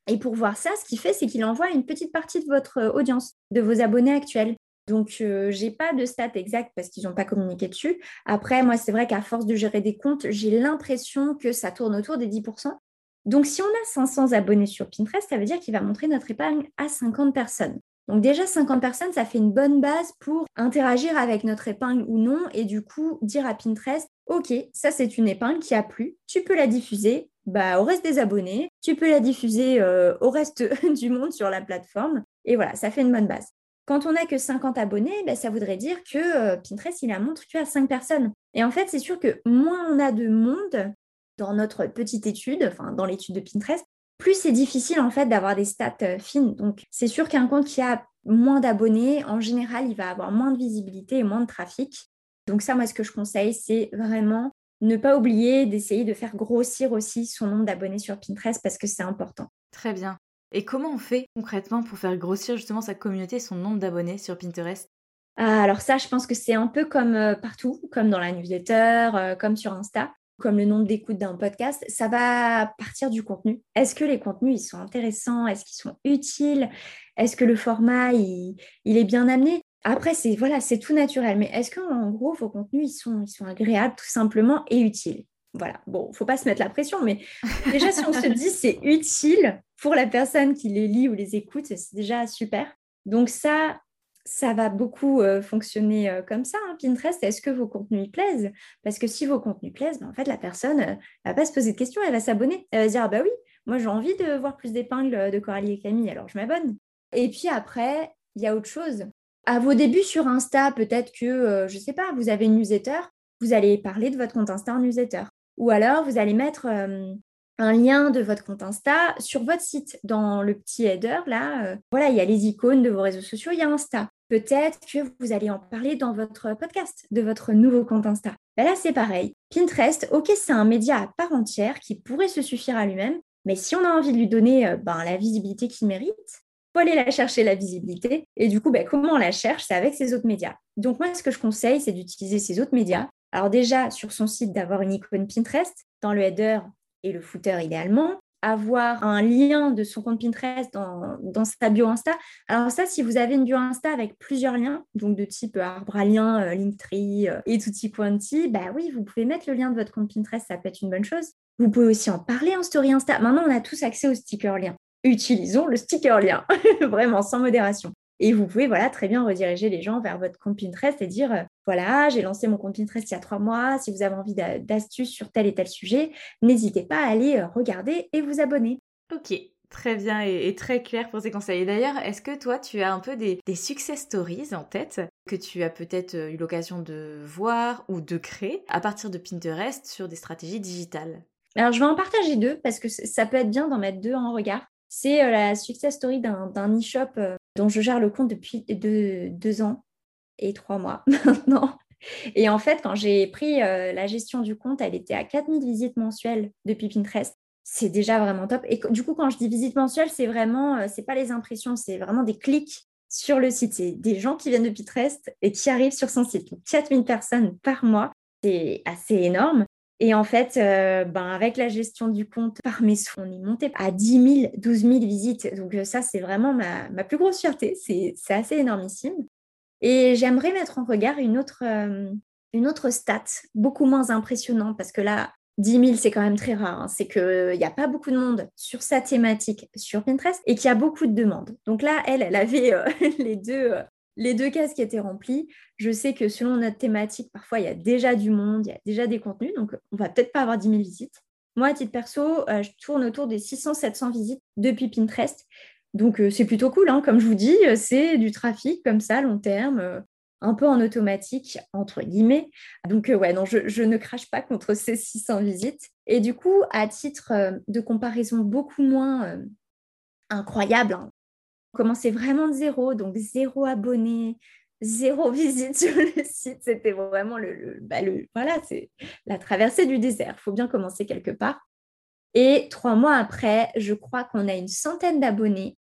Et pour voir ça, ce qu'il fait, c'est qu'il envoie une petite partie de votre euh, audience, de vos abonnés actuels. Donc, euh, je n'ai pas de stats exactes parce qu'ils n'ont pas communiqué dessus. Après, moi, c'est vrai qu'à force de gérer des comptes, j'ai l'impression que ça tourne autour des 10%. Donc, si on a 500 abonnés sur Pinterest, ça veut dire qu'il va montrer notre épargne à 50 personnes. Donc déjà, 50 personnes, ça fait une bonne base pour interagir avec notre épingle ou non et du coup dire à Pinterest, OK, ça c'est une épingle qui a plu, tu peux la diffuser bah, au reste des abonnés, tu peux la diffuser euh, au reste du monde sur la plateforme et voilà, ça fait une bonne base. Quand on n'a que 50 abonnés, bah, ça voudrait dire que euh, Pinterest, il la montre que à 5 personnes. Et en fait, c'est sûr que moins on a de monde dans notre petite étude, enfin dans l'étude de Pinterest, plus c'est difficile en fait d'avoir des stats euh, fines. Donc c'est sûr qu'un compte qui a moins d'abonnés, en général, il va avoir moins de visibilité et moins de trafic. Donc ça, moi, ce que je conseille, c'est vraiment ne pas oublier d'essayer de faire grossir aussi son nombre d'abonnés sur Pinterest parce que c'est important. Très bien. Et comment on fait concrètement pour faire grossir justement sa communauté, son nombre d'abonnés sur Pinterest? Ah, Alors ça, je pense que c'est un peu comme euh, partout, comme dans la newsletter, euh, comme sur Insta comme le nombre d'écoutes d'un podcast, ça va partir du contenu. Est-ce que les contenus, ils sont intéressants? Est-ce qu'ils sont utiles? Est-ce que le format, il, est bien amené? Après, c'est voilà, c'est tout naturel. Mais est-ce qu'en gros, vos contenus, ils sont, ils sont agréables tout simplement et utiles? Voilà. Bon, faut pas se mettre la pression, mais déjà, si on se dit c'est utile pour la personne qui les lit ou les écoute, c'est déjà super. Donc ça, ça va beaucoup euh, fonctionner euh, comme ça, hein, Pinterest. Est-ce que vos contenus plaisent? Parce que si vos contenus plaisent, ben, en fait, la personne ne va pas se poser de questions, elle va s'abonner. Elle va se dire, ah bah oui, moi j'ai envie de voir plus d'épingles de Coralie et Camille, alors je m'abonne. Et puis après, il y a autre chose. À vos débuts sur Insta, peut-être que, je ne sais pas, vous avez une newsletter, vous allez parler de votre compte Insta en newsletter. Ou alors, vous allez mettre un lien de votre compte Insta sur votre site. Dans le petit header, là, euh, voilà, il y a les icônes de vos réseaux sociaux, il y a Insta. Peut-être que vous allez en parler dans votre podcast de votre nouveau compte Insta. Ben là, c'est pareil. Pinterest, ok, c'est un média à part entière qui pourrait se suffire à lui-même, mais si on a envie de lui donner euh, ben, la visibilité qu'il mérite, faut aller la chercher, la visibilité. Et du coup, ben, comment on la cherche? C'est avec ces autres médias. Donc moi, ce que je conseille, c'est d'utiliser ces autres médias. Alors déjà, sur son site, d'avoir une icône Pinterest. Dans le header, et le footer idéalement, avoir un lien de son compte Pinterest dans, dans, sa bio Insta. Alors ça, si vous avez une bio Insta avec plusieurs liens, donc de type arbre à lien, euh, Linktree euh, et tutti quanti, bah oui, vous pouvez mettre le lien de votre compte Pinterest, ça peut être une bonne chose. Vous pouvez aussi en parler en story Insta. Maintenant, on a tous accès au sticker lien. Utilisons le sticker lien, vraiment sans modération. Et vous pouvez voilà, très bien rediriger les gens vers votre compte Pinterest et dire euh, voilà, j'ai lancé mon compte Pinterest il y a trois mois. Si vous avez envie d'astuces sur tel et tel sujet, n'hésitez pas à aller euh, regarder et vous abonner. Ok, Très bien et, très clair pour ces conseils. d'ailleurs, est-ce que toi, tu as un peu des, des, success stories en tête que tu as peut-être euh, eu l'occasion de voir ou de créer à partir de Pinterest sur des stratégies digitales? Alors, je vais en partager deux parce que ça peut être bien d'en mettre deux en regard. C'est la success story d'un e-shop dont je gère le compte depuis deux, ans et trois mois maintenant. Et en fait, quand j'ai pris euh, la gestion du compte, elle était à 4000 visites mensuelles depuis Pinterest. C'est déjà vraiment top. Et du coup, quand je dis visites mensuelles, c'est vraiment, euh, c'est pas les impressions, c'est vraiment des clics sur le site. C'est des gens qui viennent de Pinterest et qui arrivent sur son site. 4000 personnes par mois, c'est assez énorme. Et en fait, euh, ben avec la gestion du compte par mes soins, on est monté à 10 000, 12 000 visites. Donc euh, ça, c'est vraiment ma, ma, plus grosse fierté. C'est assez énormissime. Et j'aimerais mettre en regard une autre, euh, une autre stat, beaucoup moins impressionnante, parce que là, 10 000, c'est quand même très rare. Hein. C'est qu'il n'y a pas beaucoup de monde sur sa thématique sur Pinterest et qu'il y a beaucoup de demandes. Donc là, elle, elle avait les deux les deux cases qui étaient remplies. Je sais que selon notre thématique, parfois, il y a déjà du monde, il y a déjà des contenus, donc on va peut-être pas avoir 10 000 visites. Moi, à titre perso, euh, je tourne autour des 600-700 visites depuis Pinterest. Donc, euh, c'est plutôt cool, hein. comme je vous dis, euh, c'est du trafic comme ça, long terme, un peu en automatique, entre guillemets. Donc, ouais, non, je, ne crache pas contre ces 600 visites. Et du coup, à titre de comparaison beaucoup moins incroyable, hein, commençait vraiment de zéro, donc zéro abonné, zéro visite sur le site. C'était vraiment le, bah, le, voilà, c'est la traversée du désert. Il faut bien commencer quelque part. Et trois mois après, je crois qu'on a une centaine d'abonnés.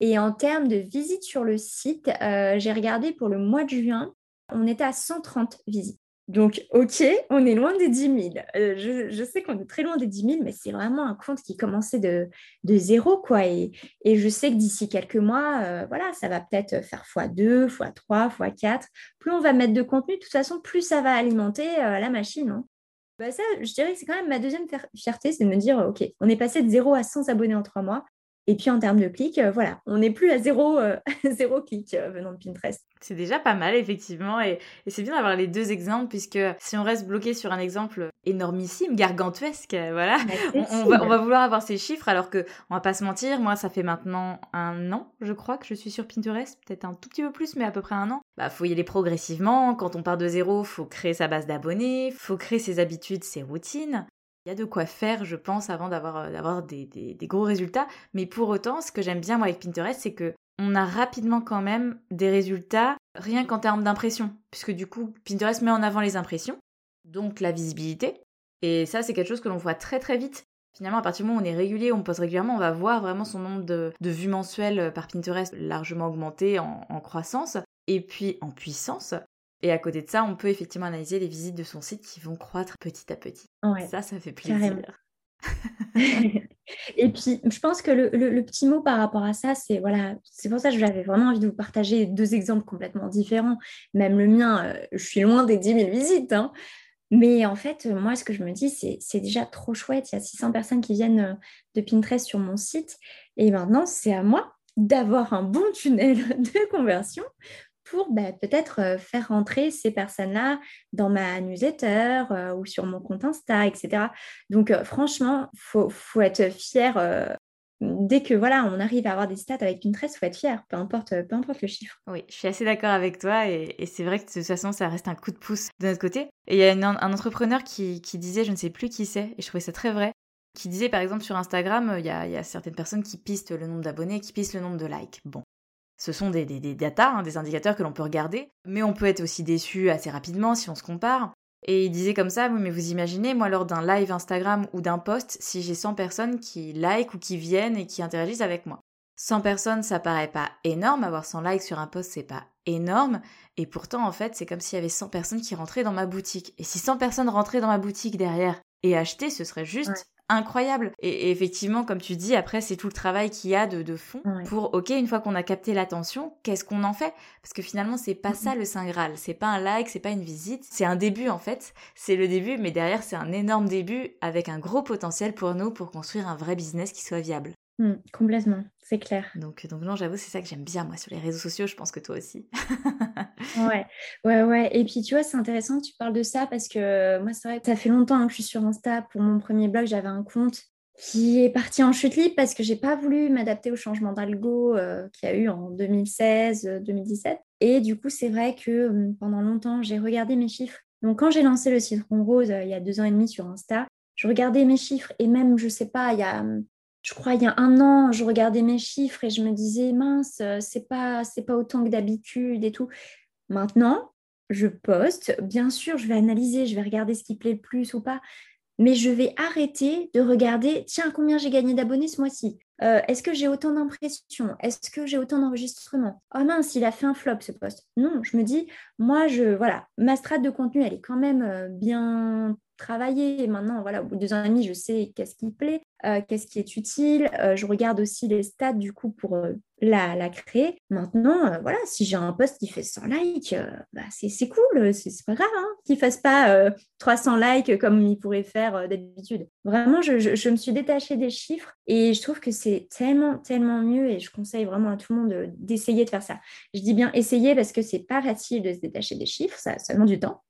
Et en termes de visites sur le site, euh, j'ai regardé pour le mois de juin, on était à 130 visites. Donc, OK, on est loin des 10 000. Euh, je, sais qu'on est très loin des 10 000, mais c'est vraiment un compte qui commençait de, de zéro, quoi. Et, je sais que d'ici quelques mois, euh, voilà, ça va peut-être faire x2, x3, x4. Plus on va mettre de contenu, de toute façon, plus ça va alimenter euh, la machine. Hein. Bah, ça, je dirais que c'est quand même ma deuxième fierté, c'est de me dire, OK, on est passé de 0 à 100 abonnés en trois mois. Et puis en termes de clics, euh, voilà, on n'est plus à zéro, euh, zéro clic euh, venant de Pinterest. C'est déjà pas mal, effectivement. Et, c'est bien d'avoir les deux exemples, puisque si on reste bloqué sur un exemple énormissime, gargantuesque, voilà, bah, on, va, on, va, vouloir avoir ces chiffres, alors que on va pas se mentir, moi, ça fait maintenant un an, je crois, que je suis sur Pinterest, peut-être un tout petit peu plus, mais à peu près un an. Bah, faut y aller progressivement. Quand on part de zéro, faut créer sa base d'abonnés, faut créer ses habitudes, ses routines. Il y a de quoi faire, je pense, avant d'avoir, euh, d'avoir des, des, gros résultats. Mais pour autant, ce que j'aime bien moi avec Pinterest, c'est que on a rapidement quand même des résultats, rien qu'en termes d'impression. Puisque du coup, Pinterest met en avant les impressions, donc la visibilité. Et ça, c'est quelque chose que l'on voit très très vite. Finalement, à partir du moment où on est régulier, on poste régulièrement, on va voir vraiment son nombre de, de vues mensuelles par Pinterest largement augmenter en, en croissance et puis en puissance. Et à côté de ça, on peut effectivement analyser les visites de son site qui vont croître petit à petit. ça, ça fait plaisir. et puis, je pense que le, petit mot par rapport à ça, c'est voilà, c'est pour ça que j'avais vraiment envie de vous partager deux exemples complètement différents. Même le mien, euh, je suis loin des 10 000 visites. Hein. Mais en fait, moi, ce que je me dis, c'est déjà trop chouette. Il y a 600 personnes qui viennent euh, de Pinterest sur mon site. Et maintenant, c'est à moi d'avoir un bon tunnel de conversion pour bah, peut-être faire rentrer ces personnes-là dans ma newsletter ou sur mon compte Insta, etc. Donc franchement, il faut, faut, être fier dès que voilà, on arrive à avoir des stats avec une tresse, faut être fier, peu importe, peu importe le chiffre. Oui, je suis assez d'accord avec toi et, c'est vrai que de toute façon, ça reste un coup de pouce de notre côté. Et il y a un entrepreneur qui, disait, je ne sais plus qui c'est, et je trouvais ça très vrai, qui disait par exemple sur Instagram, il y a, certaines personnes qui pistent le nombre d'abonnés, qui pistent le nombre de likes. Bon. Ce sont des, des, datas, hein, des indicateurs que l'on peut regarder, mais on peut être aussi déçu assez rapidement si on se compare. Et il disait comme ça, oui, mais vous imaginez, moi, lors d'un live Instagram ou d'un post, si j'ai 100 personnes qui like ou qui viennent et qui interagissent avec moi. 100 personnes, ça paraît pas énorme, avoir 100 likes sur un post, c'est pas énorme, et pourtant, en fait, c'est comme s'il y avait 100 personnes qui rentraient dans ma boutique. Et si 100 personnes rentraient dans ma boutique derrière et achetaient, ce serait juste incroyable. Et, effectivement, comme tu dis, après, c'est tout le travail qu'il y a de, fond pour, ok, une fois qu'on a capté l'attention, qu'est-ce qu'on en fait? Parce que finalement, c'est pas ça le Saint Graal. C'est pas un like, c'est pas une visite. C'est un début, en fait. C'est le début, mais derrière, c'est un énorme début avec un gros potentiel pour nous pour construire un vrai business qui soit viable. Mmh, complètement, c'est clair. Donc, donc non, j'avoue, c'est ça que j'aime bien, moi, sur les réseaux sociaux. Je pense que toi aussi. ouais, ouais, ouais. Et puis, tu vois, c'est intéressant que tu parles de ça parce que moi, c'est vrai que ça fait longtemps hein, que je suis sur Insta. Pour mon premier blog, j'avais un compte qui est parti en chute libre parce que j'ai pas voulu m'adapter au changement d'algo euh, qu'il y a eu en 2016-2017. Et du coup, c'est vrai que pendant longtemps, j'ai regardé mes chiffres. Donc, quand j'ai lancé le citron rose euh, il y a deux ans et demi sur Insta, je regardais mes chiffres et même, je sais pas, il y a je crois il y a un an, je regardais mes chiffres et je me disais mince, euh, c'est pas c'est pas autant que d'habitude et tout. Maintenant, je poste, bien sûr, je vais analyser, je vais regarder ce qui plaît le plus ou pas, mais je vais arrêter de regarder tiens combien j'ai gagné d'abonnés ce mois-ci? Euh, est-ce que j'ai autant d'impressions? Est-ce que j'ai autant d'enregistrements? Oh mince, il a fait un flop ce poste. Non, je me dis, moi, je voilà, ma strate de contenu, elle est quand même euh, bien travaillée. Maintenant, voilà, au bout de deux ans et demi, je sais qu'est-ce qui plaît. Euh, qu'est-ce qui est utile. Euh, je regarde aussi les stats du coup pour euh, la, la, créer. Maintenant, voilà, si j'ai un post qui fait 100 likes, bah, c'est cool, c'est pas grave hein, qu'il fasse pas 300 likes comme il pourrait faire d'habitude. Vraiment, je, je, me suis détachée des chiffres et je trouve que c'est tellement, tellement mieux et je conseille vraiment à tout le monde d'essayer de, faire ça. Je dis bien essayer parce que c'est pas facile de se détacher des chiffres, ça, ça demande du temps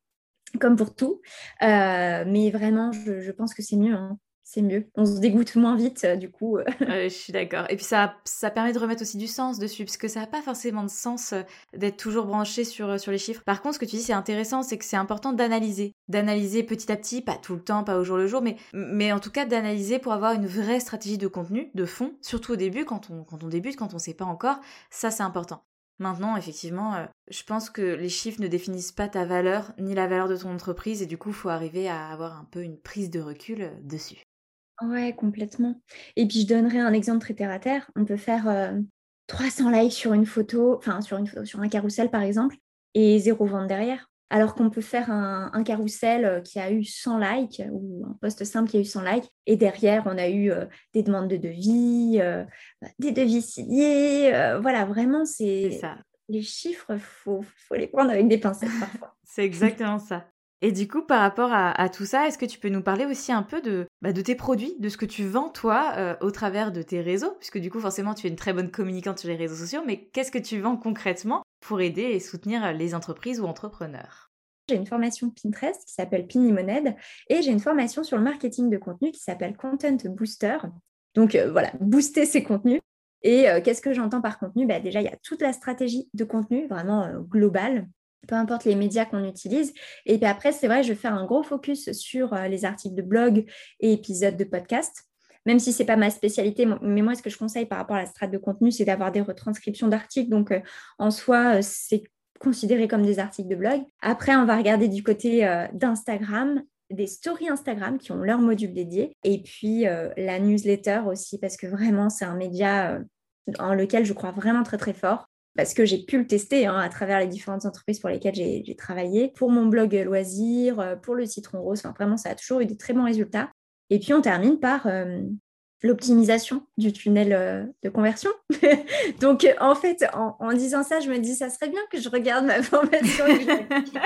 comme pour tout. mais vraiment, je, pense que c'est mieux. Hein c'est mieux. On se dégoûte moins vite, euh, du coup. Euh. je suis d'accord. Et puis ça, ça permet de remettre aussi du sens dessus, parce que ça n'a pas forcément de sens euh, d'être toujours branché sur, sur les chiffres. Par contre, ce que tu dis, c'est intéressant, c'est que c'est important d'analyser. D'analyser petit à petit, pas tout le temps, pas au jour le jour, mais, mais en tout cas d'analyser pour avoir une vraie stratégie de contenu, de fond, surtout au début, quand on, quand on débute, quand on ne sait pas encore. Ça, c'est important. Maintenant, effectivement, je pense que les chiffres ne définissent pas ta valeur ni la valeur de ton entreprise et du coup, il faut arriver à avoir un peu une prise de recul dessus. Ouais, complètement. Et puis je donnerai un exemple très terre à terre. On peut faire 300 likes sur une photo, enfin sur sur un carrousel par exemple, et zéro vente derrière. Alors qu'on peut faire un, un carrousel qui a eu 100 likes ou un post simple qui a eu 100 likes et derrière on a eu des demandes de devis, des devis signés. voilà, vraiment c'est ça. Les chiffres, faut, faut les prendre avec des pincettes parfois. c'est exactement ça. Et du coup, par rapport à, tout ça, est-ce que tu peux nous parler aussi un peu de, bah, tes produits, de ce que tu vends toi euh, au travers de tes réseaux? Puisque du coup, forcément, tu es une très bonne communicante sur les réseaux sociaux, mais qu'est-ce que tu vends concrètement pour aider et soutenir les entreprises ou entrepreneurs? J'ai une formation Pinterest qui s'appelle Pinimoned et j'ai une formation sur le marketing de contenu qui s'appelle Content Booster. Donc euh, voilà, booster ses contenus. Et euh, qu'est-ce que j'entends par contenu? Bah, Déjà, il y a toute la stratégie de contenu vraiment globale peu importe les médias qu'on utilise. Et puis après, c'est vrai, je vais faire un gros focus sur euh, les articles de blog et épisodes de podcast. Même si ce n'est pas ma spécialité, mais moi, ce que je conseille par rapport à la strate de contenu, c'est d'avoir des retranscriptions d'articles. Donc, euh, en soi, euh, c'est considéré comme des articles de blog. Après, on va regarder du côté d'Instagram des stories Instagram qui ont leur module dédié et puis la newsletter aussi parce que vraiment c'est un média en lequel je crois vraiment très très fort parce que j'ai pu le tester hein, à travers les différentes entreprises pour lesquelles j'ai travaillé, pour mon blog loisirs, euh, pour le citron rose. Enfin, vraiment, ça a toujours eu des très bons résultats. Et puis, on termine par euh, l'optimisation du tunnel euh, de conversion. Donc, en fait, en, disant ça, je me dis, ça serait bien que je regarde ma formation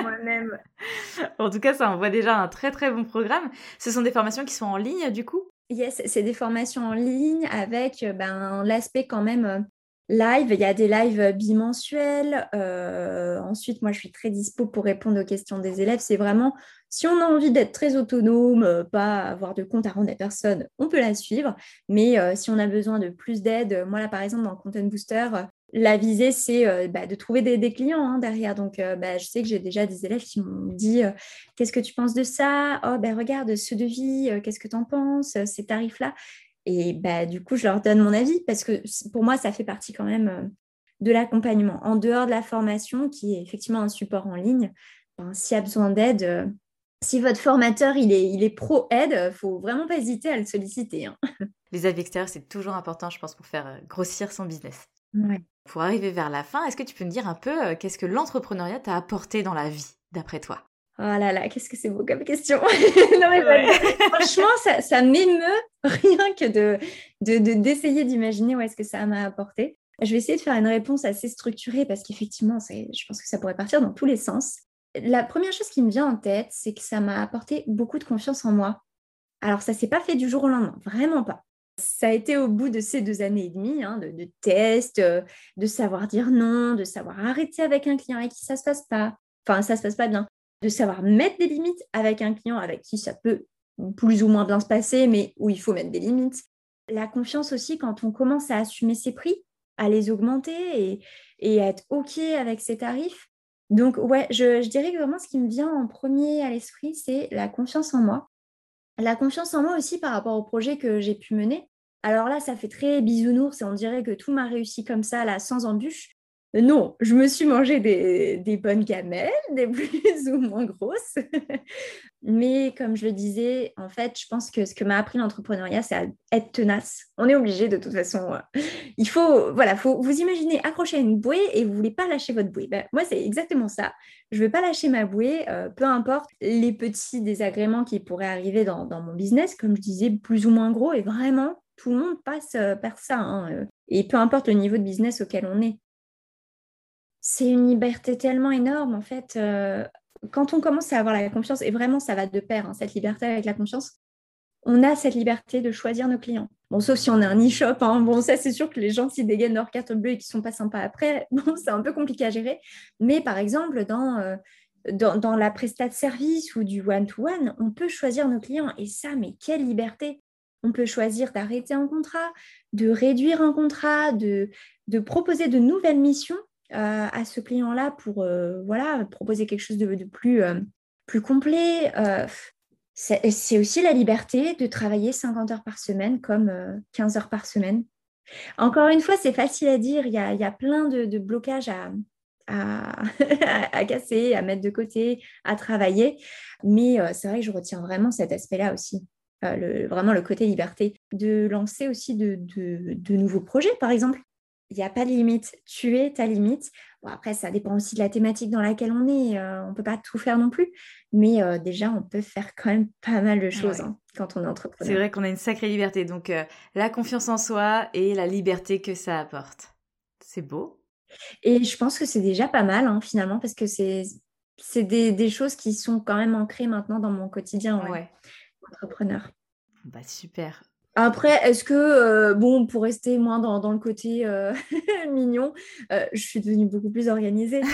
moi-même. En tout cas, ça envoie déjà un très, très bon programme. Ce sont des formations qui sont en ligne, du coup? Yes, c'est des formations en ligne avec ben, l'aspect quand même live. Il y a des lives bimensuels. ensuite, moi, je suis très dispo pour répondre aux questions des élèves. C'est vraiment, si on a envie d'être très autonome, pas avoir de compte à rendre à personne, on peut la suivre. Mais si on a besoin de plus d'aide, moi, là, par exemple, dans Content Booster, la visée, c'est euh, bah, de trouver des, clients hein, derrière. Donc, euh, bah, je sais que j'ai déjà des élèves qui m'ont dit euh, Qu'est-ce que tu penses de ça? Oh, ben regarde ce devis, qu'est-ce que tu en penses Ces tarifs-là. Et bah, du coup, je leur donne mon avis parce que pour moi, ça fait partie quand même de l'accompagnement. En dehors de la formation, qui est effectivement un support en ligne, ben, s'il y a besoin d'aide, si votre formateur il est, il est pro-aide, il ne faut vraiment pas hésiter à le solliciter. Hein. Les avis extérieurs, c'est toujours important, je pense, pour faire grossir son business. Ouais. Pour arriver vers la fin, est-ce que tu peux me dire un peu euh, qu'est-ce que l'entrepreneuriat t'a apporté dans la vie, d'après toi? Oh là là, qu'est-ce que c'est beau comme question. franchement, ça, ça m'émeut rien que de, d'essayer d'imaginer où est-ce que ça m'a apporté. Je vais essayer de faire une réponse assez structurée parce qu'effectivement, je pense que ça pourrait partir dans tous les sens. La première chose qui me vient en tête, c'est que ça m'a apporté beaucoup de confiance en moi. Alors, ça s'est pas fait du jour au lendemain, vraiment pas. Ça a été au bout de ces deux années et demie hein, de, tests, euh, de savoir dire non, de savoir arrêter avec un client avec qui ça se passe pas, enfin ça se passe pas bien, de savoir mettre des limites avec un client avec qui ça peut plus ou moins bien se passer, mais où il faut mettre des limites. La confiance aussi quand on commence à assumer ses prix, à les augmenter et, et à être OK avec ses tarifs. Donc ouais, je, dirais que vraiment ce qui me vient en premier à l'esprit, c'est la confiance en moi la confiance en moi aussi par rapport au projet que j'ai pu mener. Alors là, ça fait très bisounours et on dirait que tout m'a réussi comme ça, là, sans embûche. Non, je me suis mangé des, bonnes gamelles, des plus ou moins grosses. Mais comme je le disais, en fait, je pense que ce que m'a appris l'entrepreneuriat, c'est être tenace. On est obligé de toute façon. Euh, il faut, voilà, vous imaginez accrocher à une bouée et vous voulez pas lâcher votre bouée. Ben, moi, c'est exactement ça. Je ne veux pas lâcher ma bouée, euh, peu importe les petits désagréments qui pourraient arriver dans, mon business, comme je disais, plus ou moins gros. Et vraiment, tout le monde passe euh, par ça. Hein, et peu importe le niveau de business auquel on est c'est une liberté tellement énorme, en fait. Euh, quand on commence à avoir la confiance, et vraiment ça va de pair, hein, cette liberté avec la confiance, on a cette liberté de choisir nos clients. Bon, sauf si on est un e-shop, hein. bon, ça c'est sûr que les gens qui dégainent leur carte bleue et qui sont pas sympas après, bon, c'est un peu compliqué à gérer. Mais par exemple, dans, euh, la prestat service ou du one-to-one, on peut choisir nos clients. Et ça, mais quelle liberté on peut choisir d'arrêter un contrat, de réduire un contrat, de, de proposer de nouvelles missions euh, à ce client-là pour euh, voilà, proposer quelque chose de, plus, euh, plus complet. c'est aussi la liberté de travailler 50 heures par semaine comme 15 heures par semaine. Encore une fois, c'est facile à dire, il y a, plein de, blocages à, à, casser, à mettre de côté, à travailler. Mais c'est vrai que je retiens vraiment cet aspect-là aussi. vraiment le côté liberté, de lancer aussi de, de nouveaux projets, par exemple il n'y a pas de limite. Tu es ta limite. Bon, après, ça dépend aussi de la thématique dans laquelle on est. Euh, on ne peut pas tout faire non plus. Mais euh, déjà, on peut faire quand même pas mal de choses hein, quand on est entrepreneur. C'est vrai qu'on a une sacrée liberté. Donc, euh, la confiance en soi et la liberté que ça apporte. C'est beau. Et je pense que c'est déjà pas mal, hein, finalement, parce que c'est des, des, choses qui sont quand même ancrées maintenant dans mon quotidien. Ouais. Entrepreneur. Bah, super. Après, est-ce que, euh, bon, pour rester moins dans, le côté euh, mignon, euh, je suis devenue beaucoup plus organisée.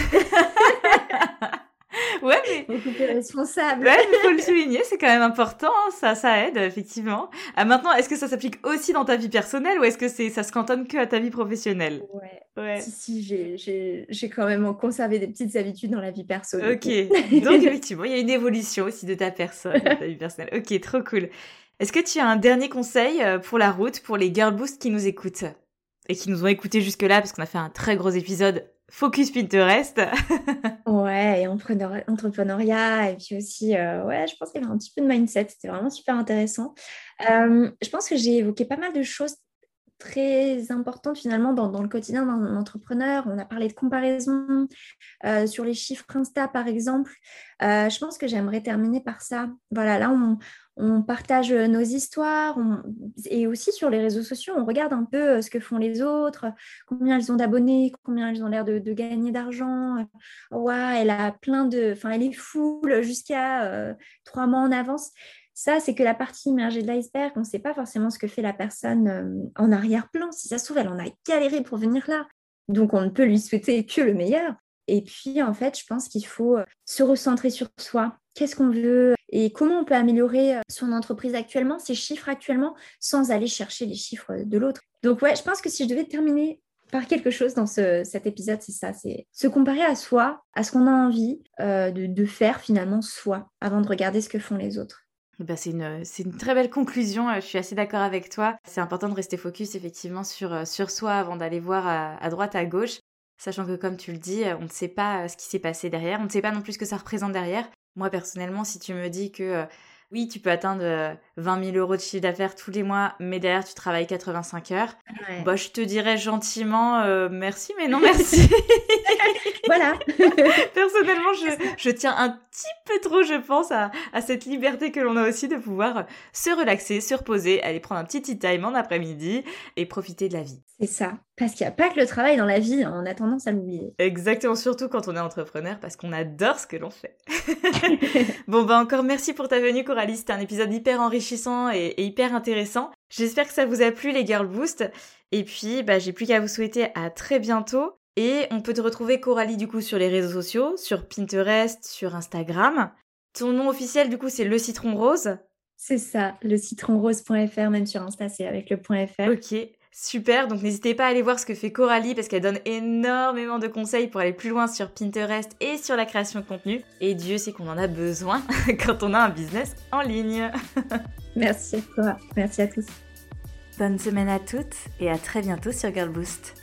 ouais, mais... Beaucoup plus responsable. Ouais, il faut le souligner, c'est quand même important, hein, ça, ça aide, effectivement. Ah, maintenant, est-ce que ça s'applique aussi dans ta vie personnelle ou est-ce que c'est, ça se cantonne que à ta vie professionnelle? Ouais. ouais. Si, si, j'ai, j'ai, quand même conservé des petites habitudes dans la vie personnelle. Ok, donc effectivement, il y a une évolution aussi de ta personne, de ta vie personnelle. Ok, trop cool. Est-ce que tu as un dernier conseil euh, pour la route, pour les Girl Boost qui nous écoutent et qui nous ont écoutés jusque-là parce qu'on a fait un très gros épisode Focus Pinterest. ouais, et entrepreneuriat, et puis aussi, euh, ouais, je pense qu'il y avait un petit peu de mindset, c'était vraiment super intéressant. Euh, je pense que j'ai évoqué pas mal de choses très importantes finalement dans, le quotidien d'un entrepreneur. On a parlé de comparaison sur les chiffres Insta par exemple. je pense que j'aimerais terminer par ça. Voilà, là on, partage euh, nos histoires et aussi sur les réseaux sociaux, on regarde un peu euh, ce que font les autres, combien elles ont d'abonnés, combien elles ont l'air de, gagner d'argent. Ouais, elle a plein de, enfin, elle est full jusqu'à euh, trois mois en avance. Ça, c'est que la partie immergée de l'iceberg. On ne sait pas forcément ce que fait la personne euh, en arrière-plan. Si ça se trouve, elle en a galéré pour venir là. Donc, on ne peut lui souhaiter que le meilleur. Et puis, en fait, je pense qu'il faut euh, se recentrer sur soi. Qu'est-ce qu'on veut et comment on peut améliorer euh, son entreprise actuellement, ses chiffres actuellement, sans aller chercher les chiffres de l'autre. Donc, ouais, je pense que si je devais terminer par quelque chose dans cet épisode, c'est ça, c'est se comparer à soi, à ce qu'on a envie euh, de, faire finalement soi, avant de regarder ce que font les autres. Eh ben c'est une, très belle conclusion, je suis assez d'accord avec toi. C'est important de rester focus effectivement sur, sur soi avant d'aller voir à, droite, à gauche, sachant que comme tu le dis, on ne sait pas ce qui s'est passé derrière, on ne sait pas non plus ce que ça représente derrière. Moi personnellement, si tu me dis que euh, oui, tu peux atteindre 20 euh, 000 euros de chiffre d'affaires tous les mois, mais derrière tu travailles 85 heures. Bah, je te dirais gentiment euh, merci, mais non merci. voilà. Personnellement, je, tiens un petit peu trop, je pense, à, cette liberté que l'on a aussi de pouvoir se relaxer, se reposer, aller prendre un petit tea time en après-midi et profiter de la vie. C'est ça. Parce qu'il n'y a pas que le travail dans la vie, hein. on a tendance à l'oublier. Exactement, surtout quand on est entrepreneur, parce qu'on adore ce que l'on fait. bon, bah encore merci pour ta venue, Coralie. C'était un épisode hyper enrichissant et, hyper intéressant. J'espère que ça vous a plu, les Girl Boost. Et puis, bah, j'ai plus qu'à vous souhaiter à très bientôt. Et on peut te retrouver, Coralie, du coup, sur les réseaux sociaux, sur Pinterest, sur Instagram. Ton nom officiel, du coup, c'est Le Citron Rose. C'est ça, le citronrose.fr, même sur Insta, c'est avec le .fr. Ok, super. Donc n'hésitez pas à aller voir ce que fait Coralie parce qu'elle donne énormément de conseils pour aller plus loin sur Pinterest et sur la création de contenu. Et Dieu sait qu'on en a besoin quand on a un business en ligne. Merci à toi, merci à tous. Bonne semaine à toutes et à très bientôt sur Girl Boost.